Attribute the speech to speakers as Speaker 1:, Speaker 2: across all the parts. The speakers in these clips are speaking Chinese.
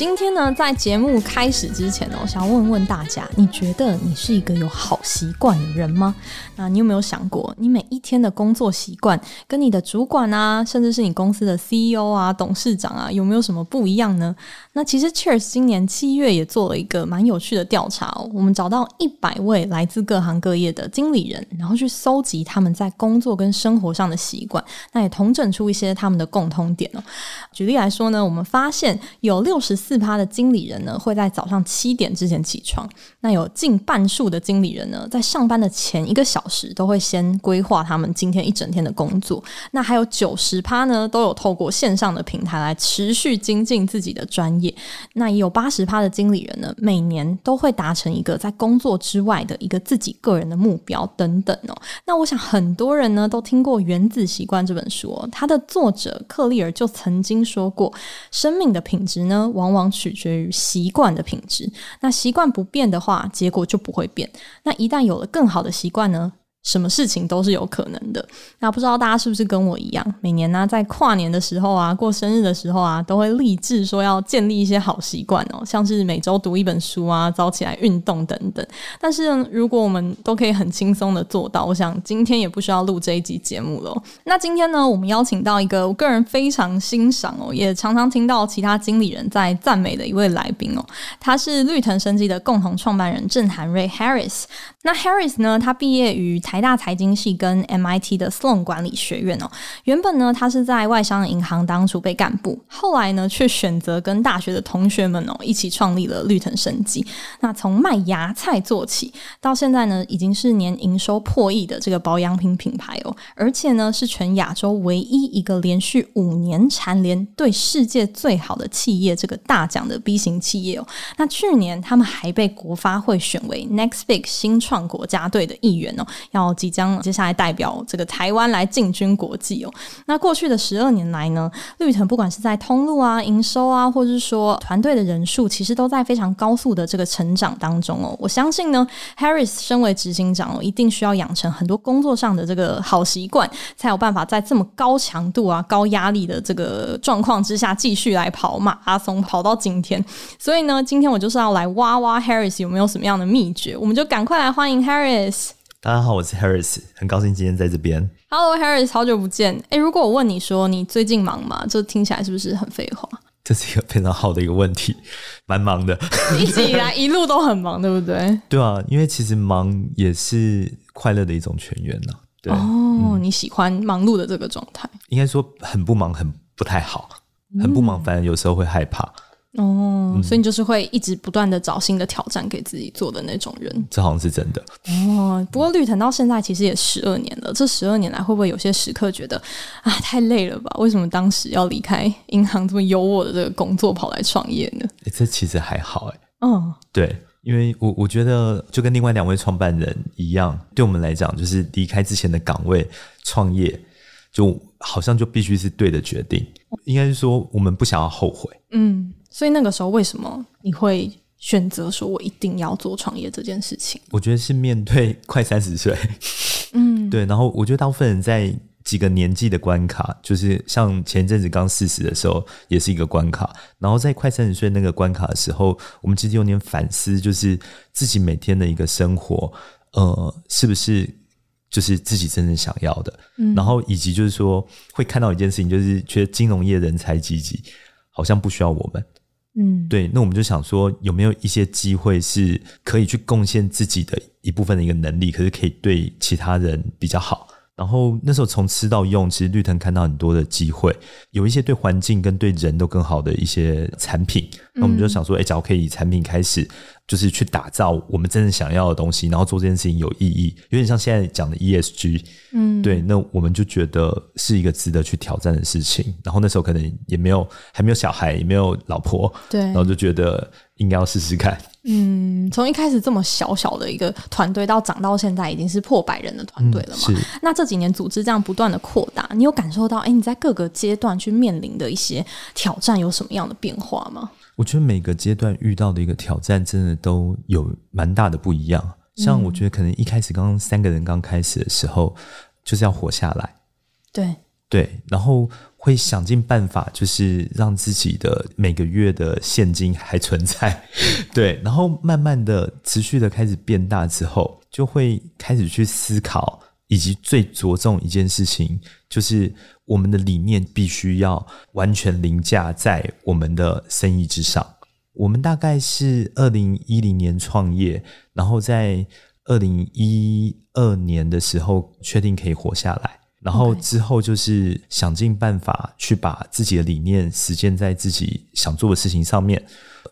Speaker 1: 今天呢，在节目开始之前呢，我想问问大家，你觉得你是一个有好习惯的人吗？那你有没有想过，你每一天的工作习惯跟你的主管啊，甚至是你公司的 CEO 啊、董事长啊，有没有什么不一样呢？那其实 Cheers 今年七月也做了一个蛮有趣的调查哦，我们找到一百位来自各行各业的经理人，然后去搜集他们在工作跟生活上的习惯，那也统整出一些他们的共通点哦。举例来说呢，我们发现有六十四趴的经理人呢，会在早上七点之前起床。那有近半数的经理人呢，在上班的前一个小时都会先规划他们今天一整天的工作。那还有九十趴呢，都有透过线上的平台来持续精进自己的专业。那也有八十趴的经理人呢，每年都会达成一个在工作之外的一个自己个人的目标等等哦。那我想很多人呢都听过《原子习惯》这本书，它的作者克利尔就曾经说过，生命的品质呢，往往往取决于习惯的品质。那习惯不变的话，结果就不会变。那一旦有了更好的习惯呢，什么事情都是有可能的。那不知道大家是不是跟我一样，每年呢、在跨年的时候啊，过生日的时候啊，都会立志说要建立一些好习惯哦，像是每周读一本书啊，早起来运动等等。但是如果我们都可以很轻松的做到，我想今天也不需要录这一集节目了。那今天呢，我们邀请到一个我个人非常欣赏哦，也常常听到其他经理人在赞美的一位来宾哦，他是绿藤生机的共同创办人郑涵瑞 Harris。那 Harris 呢，他毕业于台大财经系跟 MIT 的 Sloan 管理学院哦，原本呢，他是在外商银行当储备干部，后来呢，却选择跟大学的同学们哦一起创立了绿藤生机。那从卖芽菜做起，到现在呢，已经是年营收破亿的这个保养品品牌哦，而且呢，是全亚洲唯一一个连续五年蝉联对世界最好的企业这个大奖的 B 型企业哦。那去年他们还被国发会选为 Next Big 新创国家队的一员哦，要即将接下来代表这个台湾来进军国际哦。那过去的十二年来呢，绿藤不管是在通路啊、营收啊，或者是说团队的人数，其实都在非常高速的这个成长当中哦。我相信呢，Harris 身为执行长哦，一定需要养成很多工作上的这个好习惯，才有办法在这么高强度啊、高压力的这个状况之下，继续来跑马拉松，跑到今天。所以呢，今天我就是要来挖挖 Harris 有没有什么样的秘诀，我们就赶快来欢迎 Harris。
Speaker 2: 大家好，我是 Harris，很高兴今天在这边。
Speaker 1: Hello，Harris，好久不见。诶，如果我问你说你最近忙吗？这听起来是不是很废话？
Speaker 2: 这是一个非常好的一个问题，蛮忙的。
Speaker 1: 一直以来 一路都很忙，对不对？
Speaker 2: 对啊，因为其实忙也是快乐的一种泉源呢。对哦，
Speaker 1: 嗯、你喜欢忙碌的这个状态？
Speaker 2: 应该说很不忙，很不太好。很不忙，反而有时候会害怕。
Speaker 1: 哦，所以你就是会一直不断的找新的挑战给自己做的那种人，
Speaker 2: 这好像是真的。
Speaker 1: 哦，不过绿藤到现在其实也十二年了，这十二年来会不会有些时刻觉得啊太累了吧？为什么当时要离开银行这么优渥的这个工作，跑来创业呢？
Speaker 2: 欸，这其实还好哎。
Speaker 1: 嗯，
Speaker 2: 对，因为我我觉得就跟另外两位创办人一样，对我们来讲，就是离开之前的岗位创业，就好像就必须是对的决定。应该是说我们不想要后悔。
Speaker 1: 嗯。所以那个时候，为什么你会选择说我一定要做创业这件事情？
Speaker 2: 我觉得是面对快三十岁，
Speaker 1: 嗯，
Speaker 2: 对。然后我觉得大部分人在几个年纪的关卡，就是像前阵子刚四十的时候，也是一个关卡。然后在快三十岁那个关卡的时候，我们其实有点反思，就是自己每天的一个生活，呃，是不是就是自己真正想要的？嗯。然后以及就是说，会看到一件事情，就是觉得金融业人才济济，好像不需要我们。
Speaker 1: 嗯，
Speaker 2: 对，那我们就想说，有没有一些机会是可以去贡献自己的一部分的一个能力，可是可以对其他人比较好。然后那时候从吃到用，其实绿藤看到很多的机会，有一些对环境跟对人都更好的一些产品。那我们就想说，哎，只要可以以产品开始。就是去打造我们真正想要的东西，然后做这件事情有意义，有点像现在讲的 ESG，
Speaker 1: 嗯，
Speaker 2: 对，那我们就觉得是一个值得去挑战的事情。然后那时候可能也没有还没有小孩，也没有老婆，
Speaker 1: 对，
Speaker 2: 然后就觉得应该要试试看。
Speaker 1: 嗯，从一开始这么小小的一个团队，到长到现在已经是破百人的团队了嘛？
Speaker 2: 嗯、
Speaker 1: 那这几年组织这样不断的扩大，你有感受到，哎，你在各个阶段去面临的一些挑战有什么样的变化吗？
Speaker 2: 我觉得每个阶段遇到的一个挑战，真的都有蛮大的不一样。像我觉得可能一开始刚刚三个人刚开始的时候，就是要活下来，
Speaker 1: 对
Speaker 2: 对，然后会想尽办法，就是让自己的每个月的现金还存在，对，然后慢慢的持续的开始变大之后，就会开始去思考，以及最着重一件事情，就是我们的理念必须要完全凌驾在我们的生意之上。我们大概是二零一零年创业，然后在二零一二年的时候确定可以活下来，然后之后就是想尽办法去把自己的理念实践在自己想做的事情上面，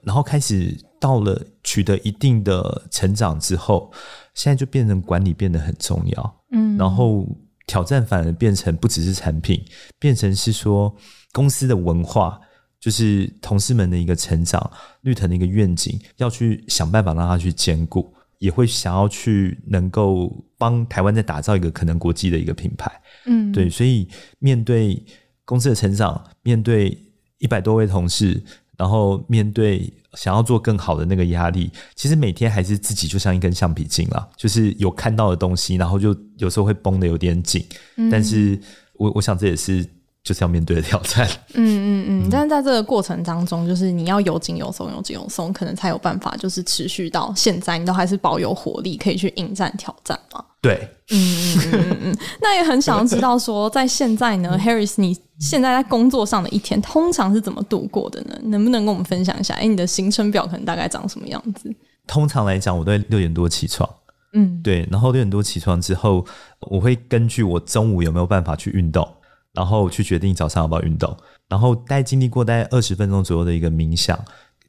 Speaker 2: 然后开始到了取得一定的成长之后，现在就变成管理变得很重要，嗯，然后挑战反而变成不只是产品，变成是说公司的文化。就是同事们的一个成长，绿藤的一个愿景，要去想办法让他去兼顾，也会想要去能够帮台湾再打造一个可能国际的一个品牌。嗯，对，所以面对公司的成长，面对一百多位同事，然后面对想要做更好的那个压力，其实每天还是自己就像一根橡皮筋啦，就是有看到的东西，然后就有时候会绷得有点紧。嗯，但是我我想这也是。就是要面对的挑战。嗯
Speaker 1: 嗯嗯，但是在这个过程当中，就是你要有紧有松，有紧有松，可能才有办法，就是持续到现在，你都还是保有活力，可以去迎战挑战嘛。
Speaker 2: 对，
Speaker 1: 嗯嗯嗯嗯，那也很想要知道说，在现在呢，Harris，你现在在工作上的一天，通常是怎么度过的呢？能不能跟我们分享一下？哎，你的行程表可能大概长什么样子？
Speaker 2: 通常来讲，我都会六点多起床。嗯，对，然后六点多起床之后，我会根据我中午有没有办法去运动。然后去决定早上要不要运动，然后大概经历过大概二十分钟左右的一个冥想。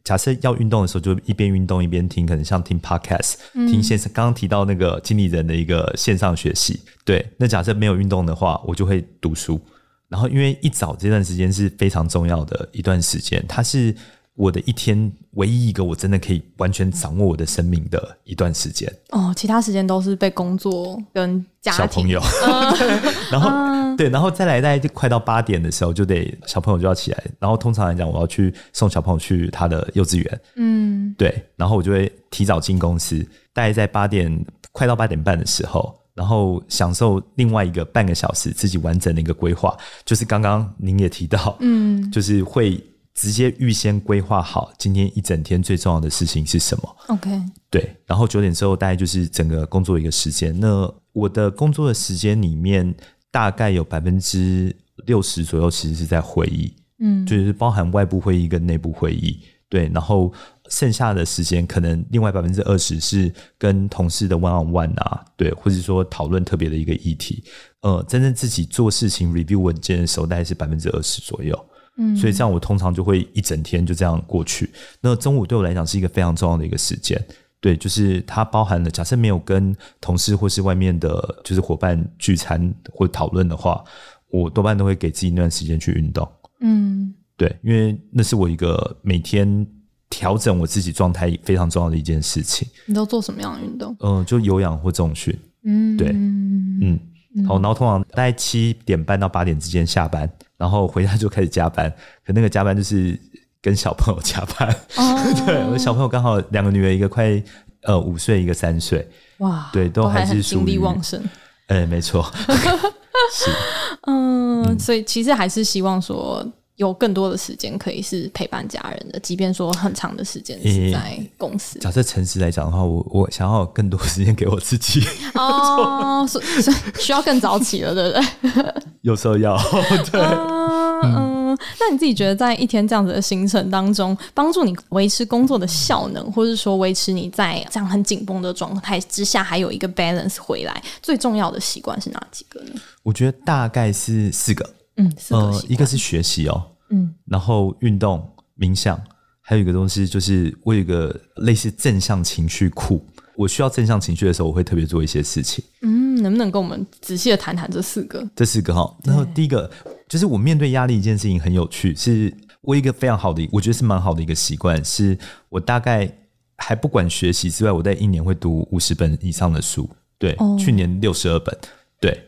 Speaker 2: 假设要运动的时候，就一边运动一边听，可能像听 podcast，听线上刚刚提到那个经理人的一个线上学习。对，那假设没有运动的话，我就会读书。然后因为一早这段时间是非常重要的一段时间，它是。我的一天唯一一个我真的可以完全掌握我的生命的一段时间
Speaker 1: 哦，其他时间都是被工作跟家庭
Speaker 2: 小朋友，嗯、然后、嗯、对，然后再来，大概快到八点的时候，就得小朋友就要起来，然后通常来讲，我要去送小朋友去他的幼稚园，嗯，对，然后我就会提早进公司，大概在八点快到八点半的时候，然后享受另外一个半个小时自己完整的一个规划，就是刚刚您也提到，嗯，就是会。直接预先规划好今天一整天最重要的事情是什么
Speaker 1: ？OK，
Speaker 2: 对。然后九点之后大概就是整个工作一个时间。那我的工作的时间里面，大概有百分之六十左右其实是在会议，嗯，就是包含外部会议跟内部会议。对，然后剩下的时间可能另外百分之二十是跟同事的 one on one 啊，对，或者说讨论特别的一个议题。呃，真正自己做事情 review 文件的时候，大概是百分之二十左右。嗯，所以这样我通常就会一整天就这样过去。那中午对我来讲是一个非常重要的一个时间，对，就是它包含了假设没有跟同事或是外面的，就是伙伴聚餐或讨论的话，我多半都会给自己那段时间去运动。嗯，对，因为那是我一个每天调整我自己状态非常重要的一件事情。
Speaker 1: 你都做什么样的运动？
Speaker 2: 嗯、呃，就有氧或重训。嗯，对，嗯。好，然后通常大概七点半到八点之间下班，然后回家就开始加班。可那个加班就是跟小朋友加班。哦、对，我小朋友刚好两个女儿，一个快呃五岁，一个三岁。哇，对，都还是
Speaker 1: 精力旺盛。
Speaker 2: 哎，没错。是，
Speaker 1: 嗯，嗯，所以其实还是希望说。有更多的时间可以是陪伴家人的，即便说很长的时间是在公司。欸、假设
Speaker 2: 诚实来讲的话，我我想要更多时间给我自己。
Speaker 1: 哦，所以需要更早起了，对不对？
Speaker 2: 有时候要。对。
Speaker 1: 嗯，嗯，那你自己觉得在一天这样子的行程当中，帮助你维持工作的效能，或是说维持你在这样很紧绷的状态之下，还有一个 balance 回来，最重要的习惯是哪几个呢？
Speaker 2: 我觉得大概是四个。
Speaker 1: 嗯，
Speaker 2: 呃，一个是学习哦，嗯，然后运动、冥想，还有一个东西就是我有一个类似正向情绪库，我需要正向情绪的时候，我会特别做一些事情。
Speaker 1: 嗯，能不能跟我们仔细的谈谈这四个？
Speaker 2: 这四个哈，然后第一个就是我面对压力一件事情很有趣，是我一个非常好的，我觉得是蛮好的一个习惯，是我大概还不管学习之外，我在一年会读五十本以上的书。对，哦、去年六十二本。对，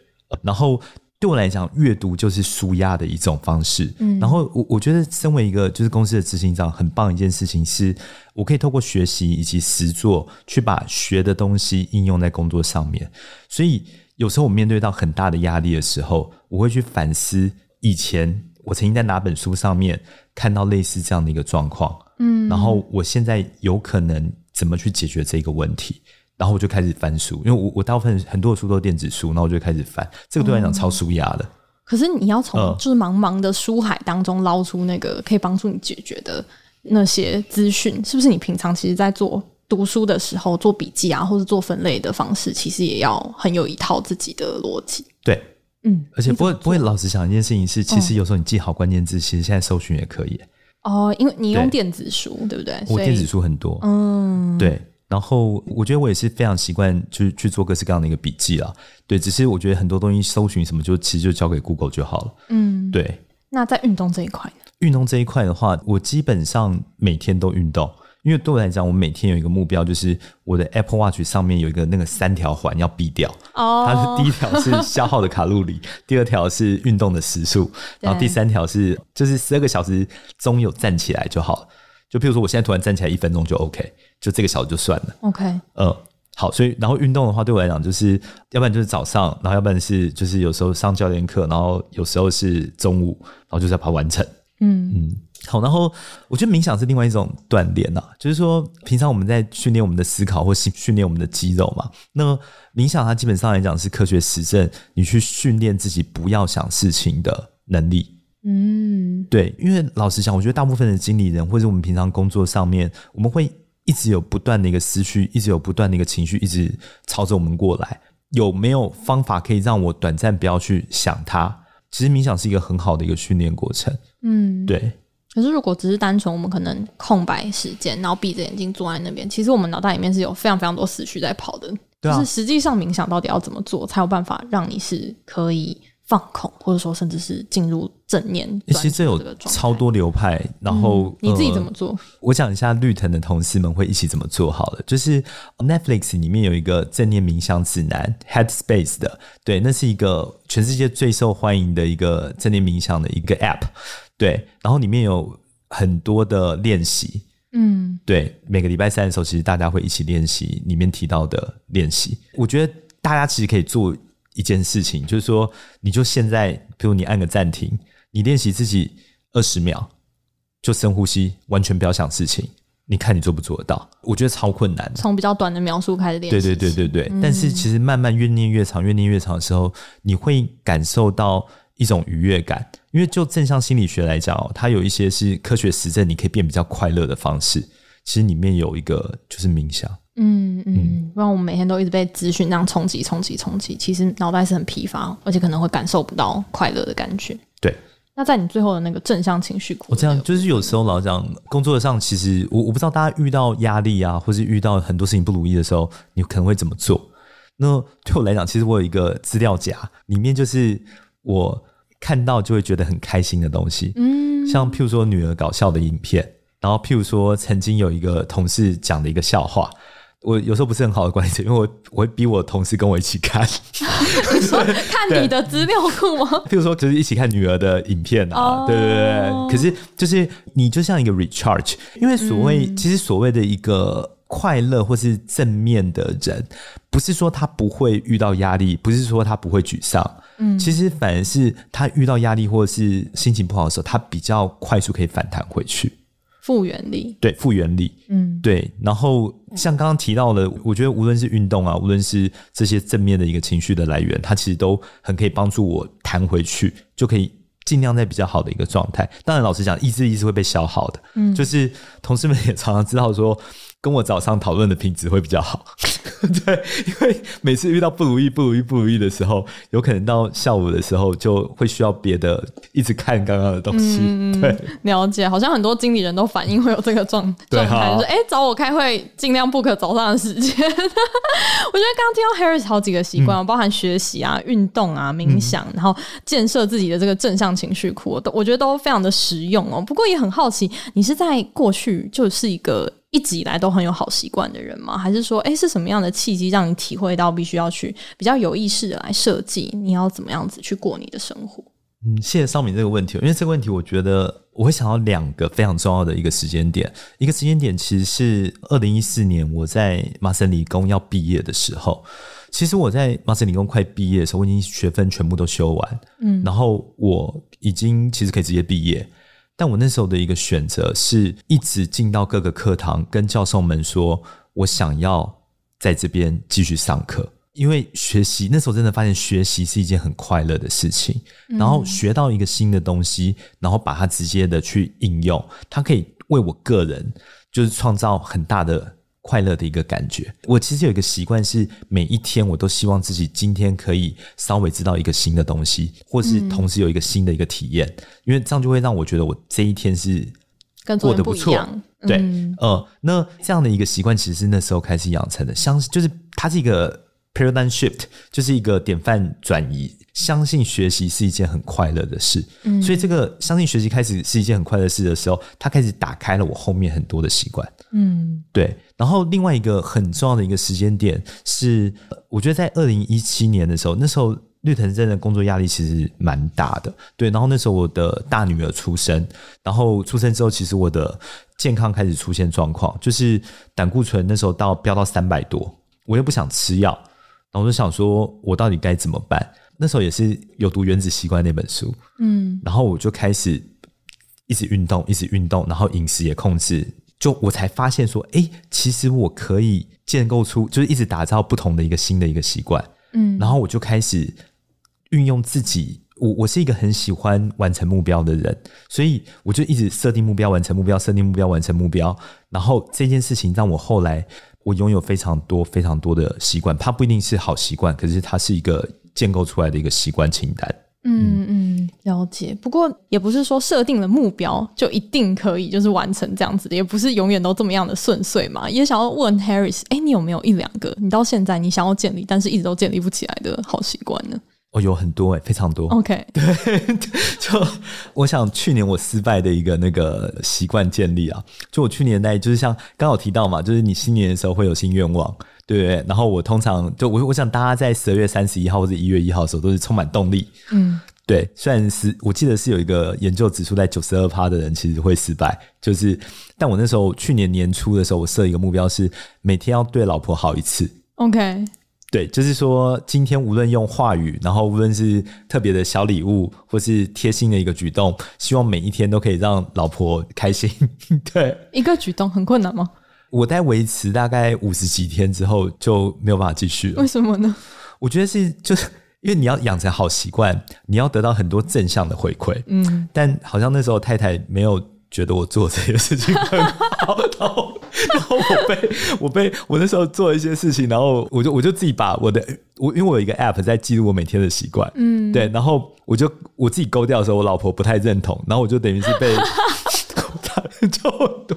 Speaker 2: 然后对我来讲，阅读就是舒压的一种方式。嗯，然后我我觉得，身为一个就是公司的执行长，很棒一件事情是，我可以透过学习以及实作，去把学的东西应用在工作上面。所以有时候我面对到很大的压力的时候，我会去反思以前我曾经在哪本书上面看到类似这样的一个状况。嗯，然后我现在有可能怎么去解决这个问题？然后我就开始翻书，因为我我大部分很多的书都是电子书，然后我就开始翻。这个对我来讲超舒压的。
Speaker 1: 可是你要从就是茫茫的书海当中捞出那个可以帮助你解决的那些资讯，是不是？你平常其实，在做读书的时候做笔记啊，或者做分类的方式，其实也要很有一套自己的逻辑。
Speaker 2: 对，嗯，而且不会不会老实想一件事情是，其实有时候你记好关键字，其实现在搜寻也可以。
Speaker 1: 哦，因为你用电子书，对，对不对？
Speaker 2: 我电子书很多，嗯，对。然后我觉得我也是非常习惯去去做各式各样的一个笔记啦。对，只是我觉得很多东西搜寻什么就其实就交给 Google 就好了。嗯，对。
Speaker 1: 那在运动这一块呢？
Speaker 2: 运动这一块的话，我基本上每天都运动。因为对我来讲，我每天有一个目标，就是我的 Apple Watch 上面有一个那个三条环要避掉。哦，它是第一条是消耗的卡路里，第二条是运动的时速，然后第三条是就是十二个小时中有站起来就好了。就譬如说，我现在突然站起来一分钟就 OK，就这个小时就算了。OK，嗯，好，所以然后运动的话，对我来讲就是，要不然就是早上，然后要不然是就是有时候上教练课，然后有时候是中午，然后就是要把它完成。嗯嗯。好，然后我觉得冥想是另外一种锻炼呐，就是说平常我们在训练我们的思考或训训练我们的肌肉嘛。那冥想它基本上来讲是科学实证，你去训练自己不要想事情的能力。嗯，对，因为老实讲，我觉得大部分的经理人或者我们平常工作上面，我们会一直有不断的一个思绪，一直有不断的一个情绪，一直朝着我们过来。有没有方法可以让我短暂不要去想它？其实冥想是一个很好的一个训练过程。嗯，对。
Speaker 1: 可是，如果只是单纯我们可能空白时间，然后闭着眼睛坐在那边，其实我们脑袋里面是有非常非常多思绪在跑的。对啊。就是实际上冥想到底要怎么做，才有办法让你是可以放空，或者说甚至是进入正念。
Speaker 2: 其实这有超多流派，然后、
Speaker 1: 嗯、你自己怎么做？
Speaker 2: 呃、我讲一下绿藤的同事们会一起怎么做好了。就是 Netflix 里面有一个正念冥想指南 Headspace 的，对，那是一个全世界最受欢迎的一个正念冥想的一个 App。对，然后里面有很多的练习，嗯，对，每个礼拜三的时候，其实大家会一起练习里面提到的练习。我觉得大家其实可以做一件事情，就是说，你就现在，比如你按个暂停，你练习自己二十秒，就深呼吸，完全不要想事情，你看你做不做得到？我觉得超困难的。
Speaker 1: 从比较短的描述开始练习，
Speaker 2: 对对对对对。嗯，但是其实慢慢越练越长，越练越长的时候，你会感受到一种愉悦感。因为就正向心理学来讲哦，它有一些是科学实证，你可以变比较快乐的方式。其实里面有一个就是冥想，嗯嗯，不然我们每天都一直被资讯那样冲击、冲击、冲击，其实脑袋是很疲乏，而且可能会感受不到快乐的感觉。对。
Speaker 1: 那在你最后的那个正向情绪，
Speaker 2: 我这样就是有时候老讲工作上，其实我我不知道大家遇到压力啊，或是遇到很多事情不如意的时候，你可能会怎么做？那对我来讲，其实我有一个资料夹，里面就是我。看到就会觉得很开心的东西，嗯，像譬如说女儿搞笑的影片，然后譬如说曾经有一个同事讲的一个笑话，我有时候不是很好的关系，因为我我会逼我同事跟我一起看，
Speaker 1: 你 说看你的资料库吗？
Speaker 2: 譬如说就是一起看女儿的影片啊，哦、对对对，可是就是你就像一个 recharge，因为所谓、嗯、其实所谓的一个。快乐或是正面的人，不是说他不会遇到压力，不是说他不会沮丧，嗯，其实反而是他遇到压力或者是心情不好的时候，他比较快速可以反弹回去，
Speaker 1: 复原力，
Speaker 2: 对，复原力，嗯，对。然后像刚刚提到的，我觉得无论是运动啊，无论是这些正面的一个情绪的来源，它其实都很可以帮助我弹回去，就可以尽量在比较好的一个状态。当然，老实讲，意志力是会被消耗的，嗯，就是同事们也常常知道说。跟我早上讨论的品质会比较好，对，因为每次遇到不如意、不如意、不如意的时候，有可能到下午的时候就会需要别的，一直看刚刚的东西。嗯、对，
Speaker 1: 了解，好像很多经理人都反映会有这个状状态，就是哎、欸，找我开会尽量 book 早上的时间。我觉得刚刚听到 Harris 好几个习惯，嗯、包含学习啊、运动啊、冥想，嗯、然后建设自己的这个正向情绪库，都我觉得都非常的实用哦。不过也很好奇，你是在过去就是一个。一直以来都很有好习惯的人吗？还是说，哎，是什么样的契机让你体会到必须要去比较有意识的来设计你要怎么样子去过你的生活？
Speaker 2: 嗯，谢谢绍敏这个问题，因为这个问题，我觉得我会想到两个非常重要的一个时间点。一个时间点其实是二零一四年我在麻省理工要毕业的时候。其实我在麻省理工快毕业的时候，我已经学分全部都修完，嗯，然后我已经其实可以直接毕业。但我那时候的一个选择是一直进到各个课堂，跟教授们说我想要在这边继续上课。因为学习那时候真的发现学习是一件很快乐的事情，然后学到一个新的东西，然后把它直接的去应用，它可以为我个人就是创造很大的快乐的一个感觉。我其实有一个习惯是每一天我都希望自己今天可以稍微知道一个新的东西，或是同时有一个新的一个体验，因为这样就会让我觉得我这一天是过得不错。对，呃，那这样的一个习惯其实是那时候开始养成的，像就是它是一个。Paradigm shift 就是一个典范转移，相信学习是一件很快乐的事，嗯，所以这个相信学习开始是一件很快乐的事的时候，它开始打开了我后面很多的习惯，嗯，对。然后另外一个很重要的一个时间点是，我觉得在二零一七年的时候，那时候绿藤真的工作压力其实蛮大的，对。然后那时候我的大女儿出生，然后出生之后，其实我的健康开始出现状况，就是胆固醇那时候到飙到三百多，我又不想吃药。然后我就想说，我到底该怎么办？那时候也是有读《原子习惯》那本书，嗯，然后我就开始一直运动，一直运动，然后饮食也控制，就我才发现说，哎，其实我可以建构出，就是一直打造不同的一个新的一个习惯，嗯，然后我就开始运用自己，我我是一个很喜欢完成目标的人，所以我就一直设定目标，完成目标，设定目标，完成目标，然后这件事情让我后来。我拥有非常多非常多的习惯，它不一定是好习惯，可是它是一个建构出来的一个习惯清单。
Speaker 1: 嗯嗯，了解。不过也不是说设定了目标就一定可以就是完成这样子的，也不是永远都这么样的顺遂嘛。也想要问 Harris，哎，你有没有一两个你到现在你想要建立，但是一直都建立不起来的好习惯呢？
Speaker 2: 哦，有很多哎、欸，非常多。
Speaker 1: OK，
Speaker 2: 对，就我想去年我失败的一个那个习惯建立啊，就我去年那，就是像刚好提到嘛，就是你新年的时候会有新愿望，对不对？然后我通常就我我想大家在十二月三十一号或者一月一号的时候都是充满动力，嗯，对。虽然是我记得是有一个研究指出，在九十二趴的人其实会失败，就是但我那时候去年年初的时候，我设一个目标是每天要对老婆好一次。
Speaker 1: OK。
Speaker 2: 对，就是说，今天无论用话语，然后无论是特别的小礼物，或是贴心的一个举动，希望每一天都可以让老婆开心。对，
Speaker 1: 一个举动很困难吗？
Speaker 2: 我在维持大概五十几天之后就没有办法继续了。
Speaker 1: 为什么呢？
Speaker 2: 我觉得是就是因为你要养成好习惯，你要得到很多正向的回馈。嗯，但好像那时候太太没有。觉得我做这些事情很好，然后，然后我被 我被我那时候做一些事情，然后我就我就自己把我的我因为我有一个 app 在记录我每天的习惯，嗯，对，然后我就我自己勾掉的时候，我老婆不太认同，然后我就等于是被 就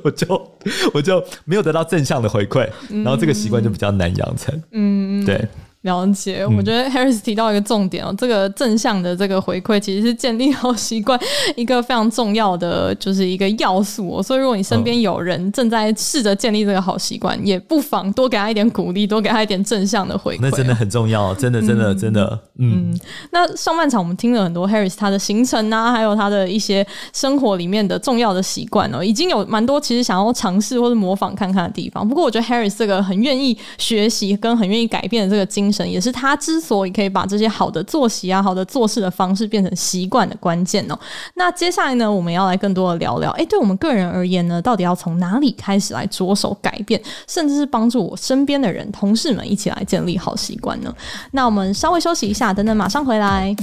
Speaker 2: 我就我就没有得到正向的回馈，然后这个习惯就比较难养成，嗯，对。
Speaker 1: 了解，我觉得 Harris 提到一个重点哦，嗯、这个正向的这个回馈其实是建立好习惯 一个非常重要的，就是一个要素哦。所以如果你身边有人正在试着建立这个好习惯，嗯、也不妨多给他一点鼓励，多给他一点正向的回馈。
Speaker 2: 那真的很重要，真的，真的，真的。嗯，
Speaker 1: 嗯，那上半场我们听了很多 Harris 他的行程啊，还有他的一些生活里面的重要的习惯哦，已经有蛮多其实想要尝试或者模仿看看的地方。不过我觉得 Harris 这个很愿意学习跟很愿意改变的这个精也是他之所以可以把这些好的作息啊、好的做事的方式变成习惯的关键哦。那接下来呢，我们要来更多的聊聊，诶，对我们个人而言呢，到底要从哪里开始来着手改变，甚至是帮助我身边的人、同事们一起来建立好习惯呢？那我们稍微休息一下，等等马上回来。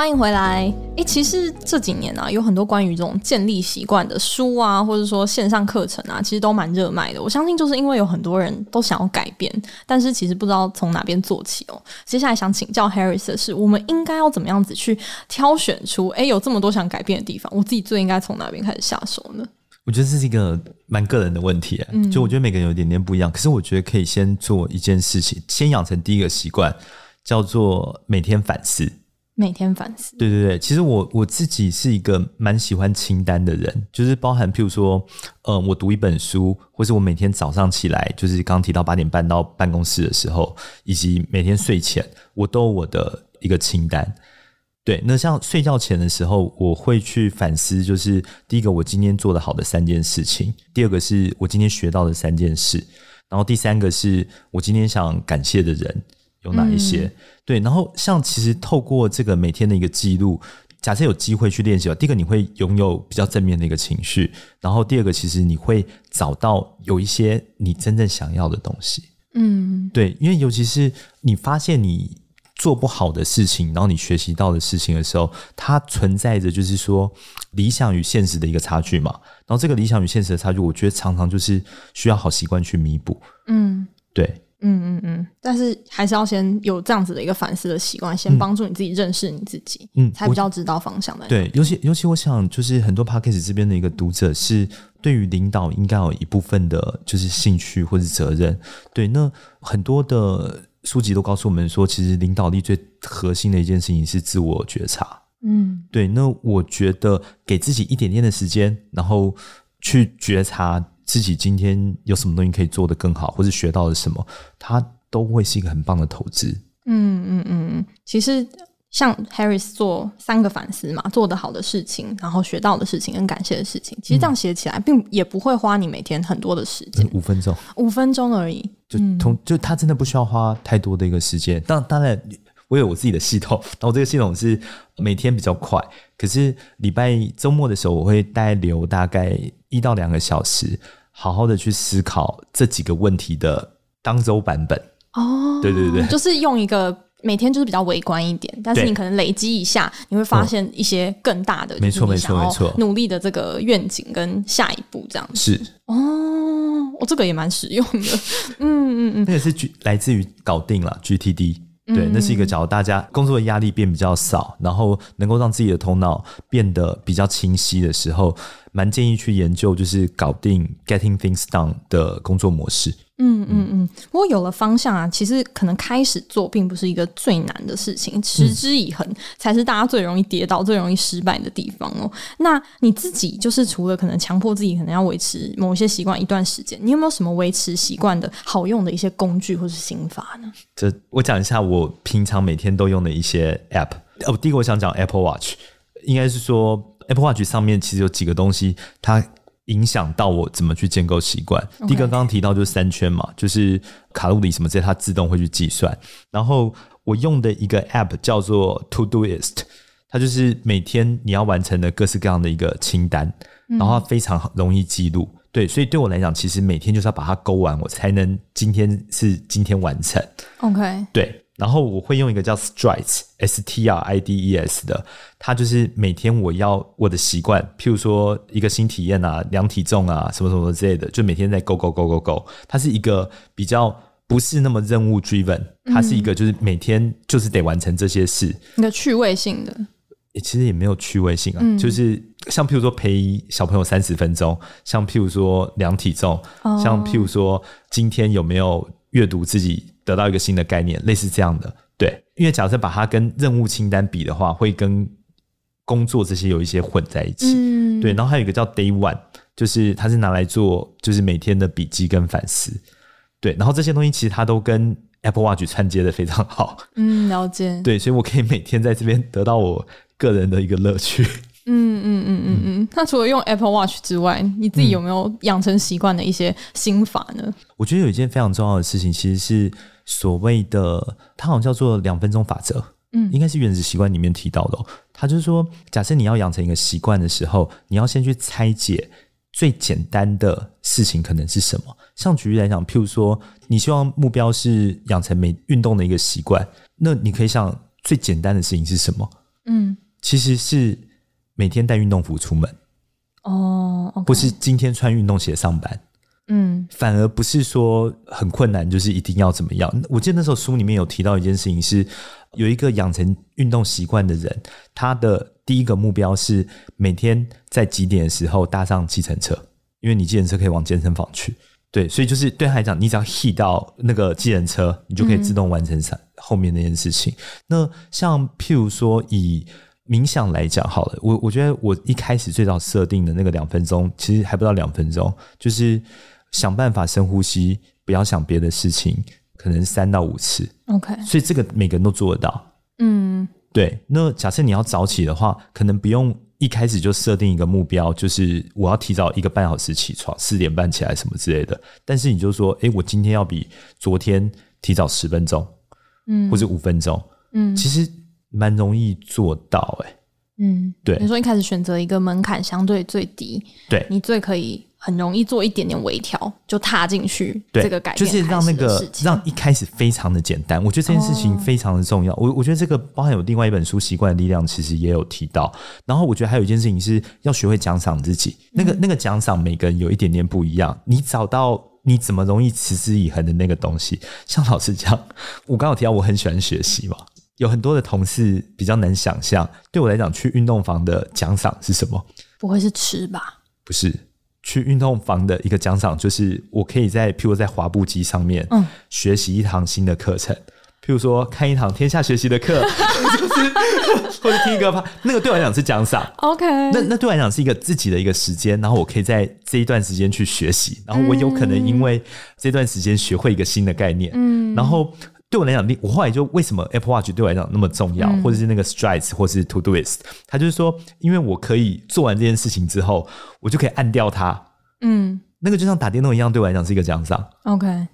Speaker 1: 欢迎回来。诶，其实这几年啊，有很多关于这种建立习惯的书啊，或者说线上课程啊，其实都蛮热卖的。我相信，就是因为有很多人都想要改变，但是其实不知道从哪边做起哦。接下来想请教 Harris 的是，我们应该要怎么样子去挑选出，诶，有这么多想改变的地方，我自己最应该从哪边开始下手呢？
Speaker 2: 我我觉得这是一个蛮个人的问题，嗯，就我觉得每个人有一点点不一样。可是我觉得可以先做一件事情，先养成第一个习惯，叫做每天反思。
Speaker 1: 每天反思。
Speaker 2: 对对对，其实我我自己是一个蛮喜欢清单的人，就是包含譬如说，呃，我读一本书，或是我每天早上起来，就是刚提到八点半到办公室的时候，以及每天睡前，我都有我的一个清单。对，那像睡觉前的时候，我会去反思，就是第一个我今天做的好的三件事情，第二个是我今天学到的三件事，然后第三个是我今天想感谢的人。有哪一些？嗯、对，然后像其实透过这个每天的一个记录，假设有机会去练习，第一个你会拥有比较正面的一个情绪，然后第二个其实你会找到有一些你真正想要的东西。嗯，对，因为尤其是你发现你做不好的事情，然后你学习到的事情的时候，它存在着就是说理想与现实的一个差距嘛。然后这个理想与现实的差距，我觉得常常就是需要好习惯去弥补。嗯，对。
Speaker 1: 嗯嗯嗯，但是还是要先有这样子的一个反思的习惯，先帮助你自己认识你自己，嗯，才比较知道方向的。
Speaker 2: 对，尤其尤其我想，就是很多 Podcast 这边的一个读者是对于领导应该有一部分的，就是兴趣或是责任。对，那很多的书籍都告诉我们说，其实领导力最核心的一件事情是自我觉察。嗯，对。那我觉得给自己一点点的时间，然后去觉察。自己今天有什么东西可以做得更好，或是学到了什么，它都会是一个很棒的投资。
Speaker 1: 嗯嗯嗯，其实像 Harris 做三个反思嘛，做得好的事情，然后学到的事情跟感谢的事情，其实这样写起来，并也不会花你每天很多的时间，
Speaker 2: 五分钟，
Speaker 1: 五分钟而已。
Speaker 2: 就同就他真的不需要花太多的一个时间。当当然，我有我自己的系统，然后这个系统是每天比较快，可是礼拜周末的时候，我会待留大概一到两个小时。好好的去思考这几个问题的当周版本。
Speaker 1: 哦，
Speaker 2: 对对对，
Speaker 1: 就是用一个每天就是比较微观一点，但是你可能累积一下，你会发现一些更大的，
Speaker 2: 没错没错没错，
Speaker 1: 努力的这个愿景跟下一步这样。子
Speaker 2: 是。
Speaker 1: 哦，我这个也蛮实用的，嗯嗯嗯，
Speaker 2: 那个是来自于搞定了 GTD，对，那是一个假如大家工作的压力变比较少，然后能够让自己的头脑变得比较清晰的时候。蛮建议去研究，就是搞定 getting things done 的工作模式。
Speaker 1: 嗯嗯嗯。不过有了方向啊，其实可能开始做并不是一个最难的事情，持之以恒才是大家最容易跌倒、最容易失败的地方哦。那你自己就是除了可能强迫自己可能要维持某些习惯一段时间，你有没有什么维持习惯的好用的一些工具或是心法呢？
Speaker 2: 这我讲一下我平常每天都用的一些 app。哦，第一个我想讲 Apple Watch，应该是说。Apple Watch 上面其实有几个东西，它影响到我怎么去建构习惯。第一个刚刚提到就是三圈嘛，就是卡路里什么这些，它自动会去计算。然后我用的一个 App 叫做 Todoist，它就是每天你要完成的各式各样的一个清单，然后它非常容易记录。嗯。对，所以对我来讲，其实每天就是要把它勾完，我才能今天是今天完成。
Speaker 1: OK，
Speaker 2: 对。然后我会用一个叫 Strides，S T R I D E S 的，它就是每天我要我的习惯，譬如说一个新体验啊，量体重啊，什么什么之类的，就每天在 Go Go Go Go Go。它是一个比较不是那么任务 driven，它是一个就是每天就是得完成这些事，
Speaker 1: 一个趣味性的。
Speaker 2: 其实也没有趣味性啊，嗯、就是像譬如说陪小朋友三十分钟，像譬如说量体重，哦、像譬如说今天有没有阅读自己。得到一个新的概念，类似这样的，对，因为假设把它跟任务清单比的话，会跟工作这些有一些混在一起，嗯，对。然后还有一个叫 Day One，就是它是拿来做，就是每天的笔记跟反思，对。然后这些东西其实它都跟 Apple Watch 串接的非常好，
Speaker 1: 嗯，了解，
Speaker 2: 对，所以我可以每天在这边得到我个人的一个乐趣。
Speaker 1: 嗯嗯嗯嗯嗯，那除了用 Apple Watch 之外，你自己有没有养成习惯的一些心法呢？嗯，
Speaker 2: 我觉得有一件非常重要的事情，其实是所谓的，它好像叫做两分钟法则。嗯，应该是原子习惯里面提到的哦。它就是说，假设你要养成一个习惯的时候，你要先去拆解最简单的事情可能是什么。像举例来讲，譬如说，你希望目标是养成每运动的一个习惯，那你可以想最简单的事情是什么？嗯，其实是。每天带运动服出门
Speaker 1: 哦，oh, okay.
Speaker 2: 不是今天穿运动鞋上班，嗯，反而不是说很困难，就是一定要怎么样。我记得那时候书里面有提到一件事情是，有一个养成运动习惯的人，他的第一个目标是每天在几点的时候搭上计程车，因为你计程车可以往健身房去。对，所以就是对他来讲，你只要 hit 到那个计程车，你就可以自动完成三后面那件事情。那像譬如说以冥想来讲好了，我我觉得我一开始最早设定的那个两分钟，其实还不到两分钟，就是想办法深呼吸，不要想别的事情，可能三到五次。
Speaker 1: OK，
Speaker 2: 所以这个每个人都做得到。
Speaker 1: 嗯，
Speaker 2: 对。那假设你要早起的话，可能不用一开始就设定一个目标，就是我要提早一个半小时起床，四点半起来什么之类的。但是你就说，哎，我今天要比昨天提早十分钟，嗯，或者五分钟，嗯，其实。蛮容易做到哎、欸，
Speaker 1: 嗯，
Speaker 2: 对。
Speaker 1: 你说一开始选择一个门槛相对最低，
Speaker 2: 对，
Speaker 1: 你最可以很容易做一点点微调，就踏进去这个改变，
Speaker 2: 就是让那个让一开始非常的简单。我觉得这件事情非常的重要。我、哦、我觉得这个包含有另外一本书《习惯的力量》，其实也有提到。然后我觉得还有一件事情是要学会奖赏自己。那个那个奖赏每个人有一点点不一样。你找到你怎么容易持之以恒的那个东西，像老师讲，我刚刚有提到我很喜欢学习嘛。有很多的同事比较难想象，对我来讲，去运动房的奖赏是什么？
Speaker 1: 不会是吃吧？不
Speaker 2: 是，去运动房的一个奖赏就是我可以在，譬如在滑步机上面，嗯，学习一堂新的课程，譬如说看一堂天下学习的课，就是或者听一个，那个对我来讲是奖赏。
Speaker 1: OK，
Speaker 2: 那那对我来讲是一个自己的一个时间，然后我可以在这一段时间去学习，然后我有可能因为这段时间学会一个新的概念，嗯，然后。对我来讲，我后来就为什么 Apple Watch 对我来讲那么重要，嗯、或者是那个 Strides，或是 Todoist，它就是说，因为我可以做完这件事情之后，我就可以按掉它。嗯，那个就像打电动一样，对我来讲是一个奖赏。
Speaker 1: OK，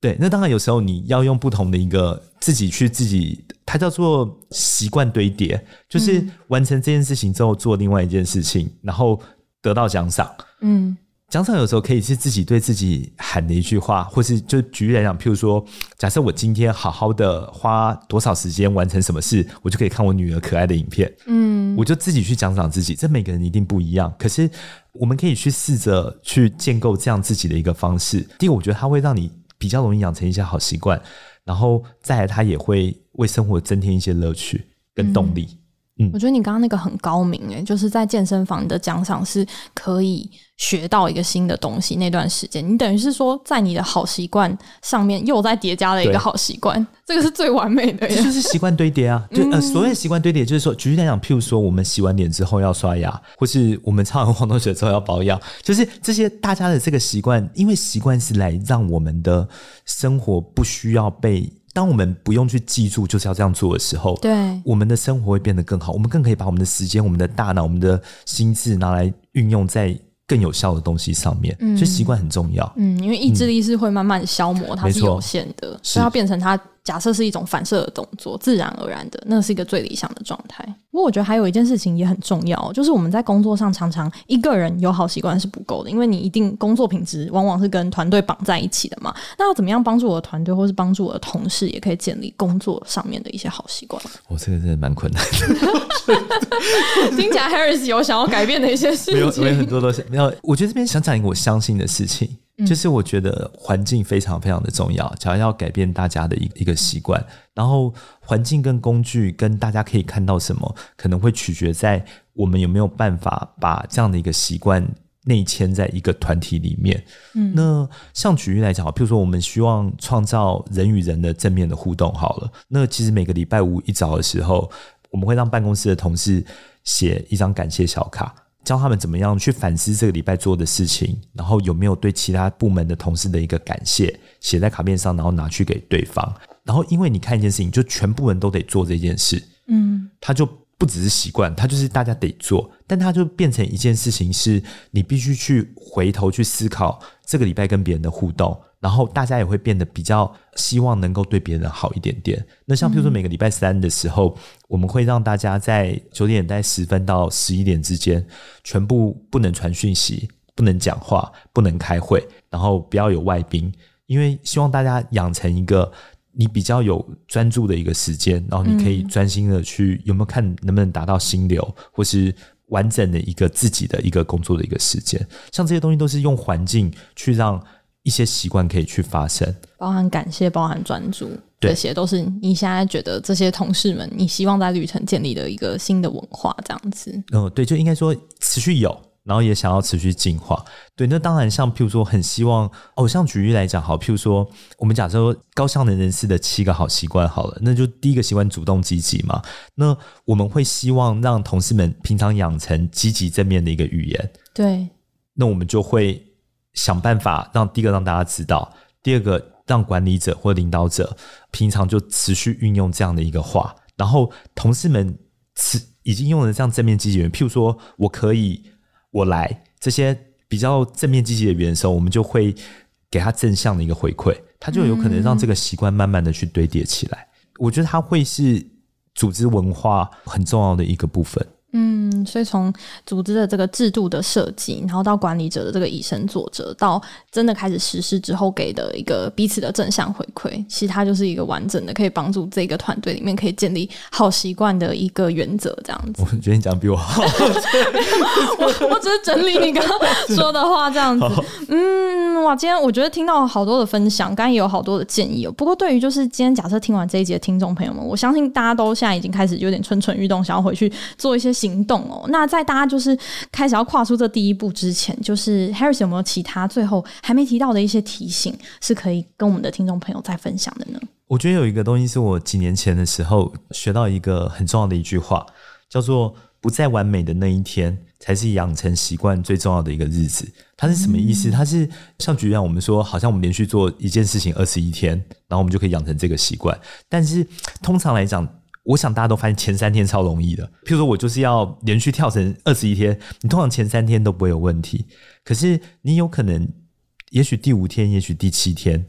Speaker 2: 对，那当然有时候你要用不同的一个自己去自己，它叫做习惯堆叠，就是完成这件事情之后做另外一件事情，然后得到奖赏。嗯。奖赏有时候可以是自己对自己喊的一句话，或是就举例来讲，譬如说，假设我今天好好的花多少时间完成什么事，我就可以看我女儿可爱的影片。嗯，我就自己去奖赏自己。这每个人一定不一样，可是我们可以去试着去建构这样自己的一个方式。第一个，我觉得它会让你比较容易养成一些好习惯，然后再来，它也会为生活增添一些乐趣跟动力。嗯嗯，
Speaker 1: 我觉得你刚刚那个很高明诶，就是在健身房的奖赏是可以学到一个新的东西。那段时间，你等于是说在你的好习惯上面又再叠加了一个好习惯，这个是最完美的。
Speaker 2: 这就是习惯堆叠啊！就呃，所谓习惯堆叠，就是说，举例来讲，譬如说，我们洗完脸之后要刷牙，或是我们擦完黄豆水之后要保养，就是这些大家的这个习惯，因为习惯是来让我们的生活不需要被。当我们不用去记住就是要这样做的时候，
Speaker 1: 对，
Speaker 2: 我们的生活会变得更好。我们更可以把我们的时间、我们的大脑、我们的心智拿来运用在更有效的东西上面。嗯，所以习惯很重要。
Speaker 1: 嗯，因为意志力是会慢慢消磨，嗯、它是有限的，所以要变成它。假设是一种反射的动作，自然而然的，那是一个最理想的状态。不过，我觉得还有一件事情也很重要，就是我们在工作上常常一个人有好习惯是不够的，因为你一定工作品质往往是跟团队绑在一起的嘛。那要怎么样帮助我的团队，或是帮助我的同事，也可以建立工作上面的一些好习惯？
Speaker 2: 我、哦、这个真的蛮困难的。
Speaker 1: 听起来 Harris 有想要改变的一些事情，没有，
Speaker 2: 没有很多都是没有。我觉得这边想讲一个我相信的事情。就是我觉得环境非常非常的重要，假如要改变大家的一一个习惯，然后环境跟工具跟大家可以看到什么，可能会取决在我们有没有办法把这样的一个习惯内嵌在一个团体里面。嗯，那像举例来讲，譬如说我们希望创造人与人的正面的互动，好了，那其实每个礼拜五一早的时候，我们会让办公室的同事写一张感谢小卡。教他们怎么样去反思这个礼拜做的事情，然后有没有对其他部门的同事的一个感谢写在卡片上，然后拿去给对方。然后因为你看一件事情，就全部人都得做这件事，嗯，他就不只是习惯，它就是大家得做，但它就变成一件事情，是你必须去回头去思考这个礼拜跟别人的互动。然后大家也会变得比较希望能够对别人好一点点。那像比如说每个礼拜三的时候，我们会让大家在九点在十分到十一点之间，全部不能传讯息、不能讲话、不能开会，然后不要有外宾，因为希望大家养成一个你比较有专注的一个时间，然后你可以专心的去有没有看能不能达到心流，或是完整的一个自己的一个工作的一个时间。像这些东西都是用环境去让。一些习惯可以去发生，
Speaker 1: 包含感谢，包含专注，这些都是你现在觉得这些同事们，你希望在旅程建立的一个新的文化，这样子。
Speaker 2: 嗯，对，就应该说持续有，然后也想要持续进化。对，那当然像譬如说，很希望哦，像举例来讲，好，譬如说，我们假设高效能人士的七个好习惯好了，那就第一个习惯主动积极嘛。那我们会希望让同事们平常养成积极正面的一个语言。
Speaker 1: 对，
Speaker 2: 那我们就会想办法让第一个让大家知道，第二个让管理者或领导者平常就持续运用这样的一个话，然后同事们持已经用了这样正面积极的语言，譬如说我可以，我来这些。比较正面积极的元素，我们就会给他正向的一个回馈，他就有可能让这个习惯慢慢的去堆叠起来。我觉得他会是组织文化很重要的一个部分。
Speaker 1: 嗯，所以从组织的这个制度的设计，然后到管理者的这个以身作则，到真的开始实施之后给的一个彼此的正向回馈，其实它就是一个完整的，可以帮助这个团队里面可以建立好习惯的一个原则。这样子，
Speaker 2: 我觉得你讲比我好。
Speaker 1: 我我只是整理你刚刚说的话，这样子。嗯，哇，今天我觉得听到好多的分享，刚刚也有好多的建议哦。不过对于就是今天假设听完这一集的听众朋友们，我相信大家都现在已经开始有点蠢蠢欲动，想要回去做一些。行动哦，那在大家就是开始要跨出这第一步之前，就是 Harris 有没有其他最后还没提到的一些提醒，是可以跟我们的听众朋友再分享的呢？
Speaker 2: 我觉得有一个东西是我几年前的时候学到一个很重要的一句话，叫做“不再完美的那一天，才是养成习惯最重要的一个日子”。它是什么意思？它是像举例，我们说，好像我们连续做一件事情二十一天，然后我们就可以养成这个习惯。但是通常来讲，我想大家都发现前三天超容易的，譬如说我就是要连续跳绳二十一天，你通常前三天都不会有问题。可是你有可能，也许第五天，也许第七天，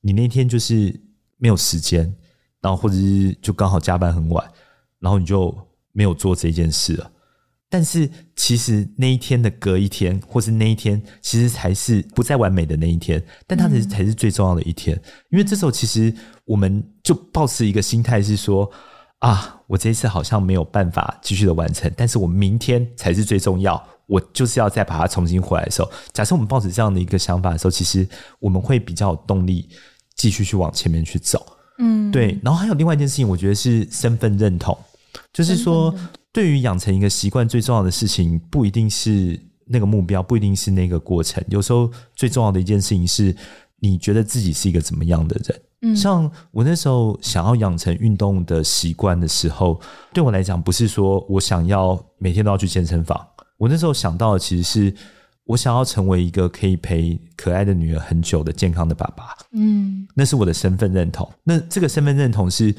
Speaker 2: 你那天就是没有时间，然后或者是就刚好加班很晚，然后你就没有做这件事了。但是其实那一天的隔一天，或是那一天，其实才是不再完美的那一天，但它才是才是最重要的一天，因为这时候其实我们就抱持一个心态是说。啊，我这一次好像没有办法继续的完成，但是我明天才是最重要，我就是要再把它重新回来的时候，假设我们抱着这样的一个想法的时候，其实我们会比较有动力继续去往前面去走。嗯，对。然后还有另外一件事情，我觉得是身份认同，就是说，对于养成一个习惯最重要的事情，不一定是那个目标，不一定是那个过程，有时候最重要的一件事情是，你觉得自己是一个怎么样的人。嗯像我那时候想要养成运动的习惯的时候，对我来讲不是说我想要每天都要去健身房。我那时候想到的其实是我想要成为一个可以陪可爱的女儿很久的健康的爸爸。嗯，那是我的身份认同。那这个身份认同是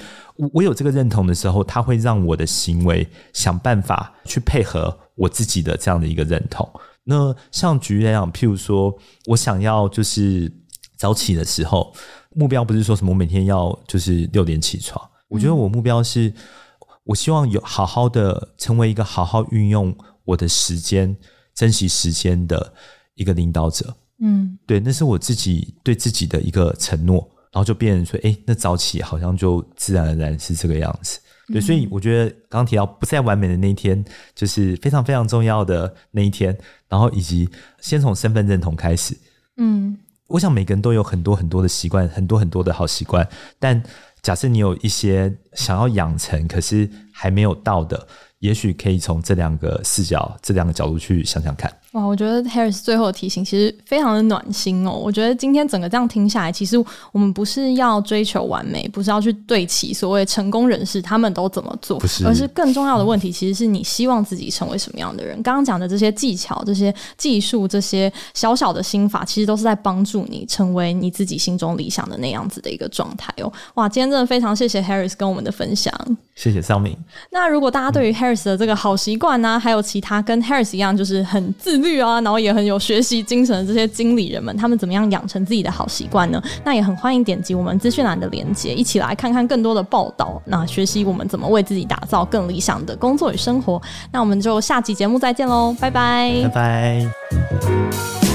Speaker 2: 我有这个认同的时候，它会让我的行为想办法去配合我自己的这样的一个认同。那像举例来讲，譬如说我想要就是早起的时候。目标不是说什么我每天要就是六点起床，我觉得我目标是，我希望有好好的成为一个好好运用我的时间、珍惜时间的一个领导者。嗯，对，那是我自己对自己的一个承诺，然后就变成说，哎，那早起好像就自然而然是这个样子。对，所以我觉得刚刚提到不再完美的那一天，就是非常非常重要的那一天，然后以及先从身份认同开始。嗯。我想每个人都有很多很多的习惯，很多很多的好习惯。但假设你有一些想要养成，可是还没有到的，也许可以从这两个视角、这两个角度去想想看。
Speaker 1: 哇，我觉得 Harris 最后的提醒其实非常的暖心哦。我觉得今天整个这样听下来，其实我们不是要追求完美，不是要去对齐所谓成功人士他们都怎么做，是，而是更重要的问题，其实是你希望自己成为什么样的人。刚刚讲的这些技巧、这些技术、这些小小的心法，其实都是在帮助你成为你自己心中理想的那样子的一个状态哦。哇，今天真的非常谢谢 Harris 跟我们的分享，
Speaker 2: 谢谢绍敏。
Speaker 1: 那如果大家对于 Harris 的这个好习惯呢，还有其他跟 Harris 一样就是很自律啊，然后也很有学习精神的这些经理人们，他们怎么样养成自己的好习惯呢？那也很欢迎点击我们资讯栏的连接，一起来看看更多的报道，那学习我们怎么为自己打造更理想的工作与生活。那我们就下期节目再见喽，拜拜，
Speaker 2: 拜拜。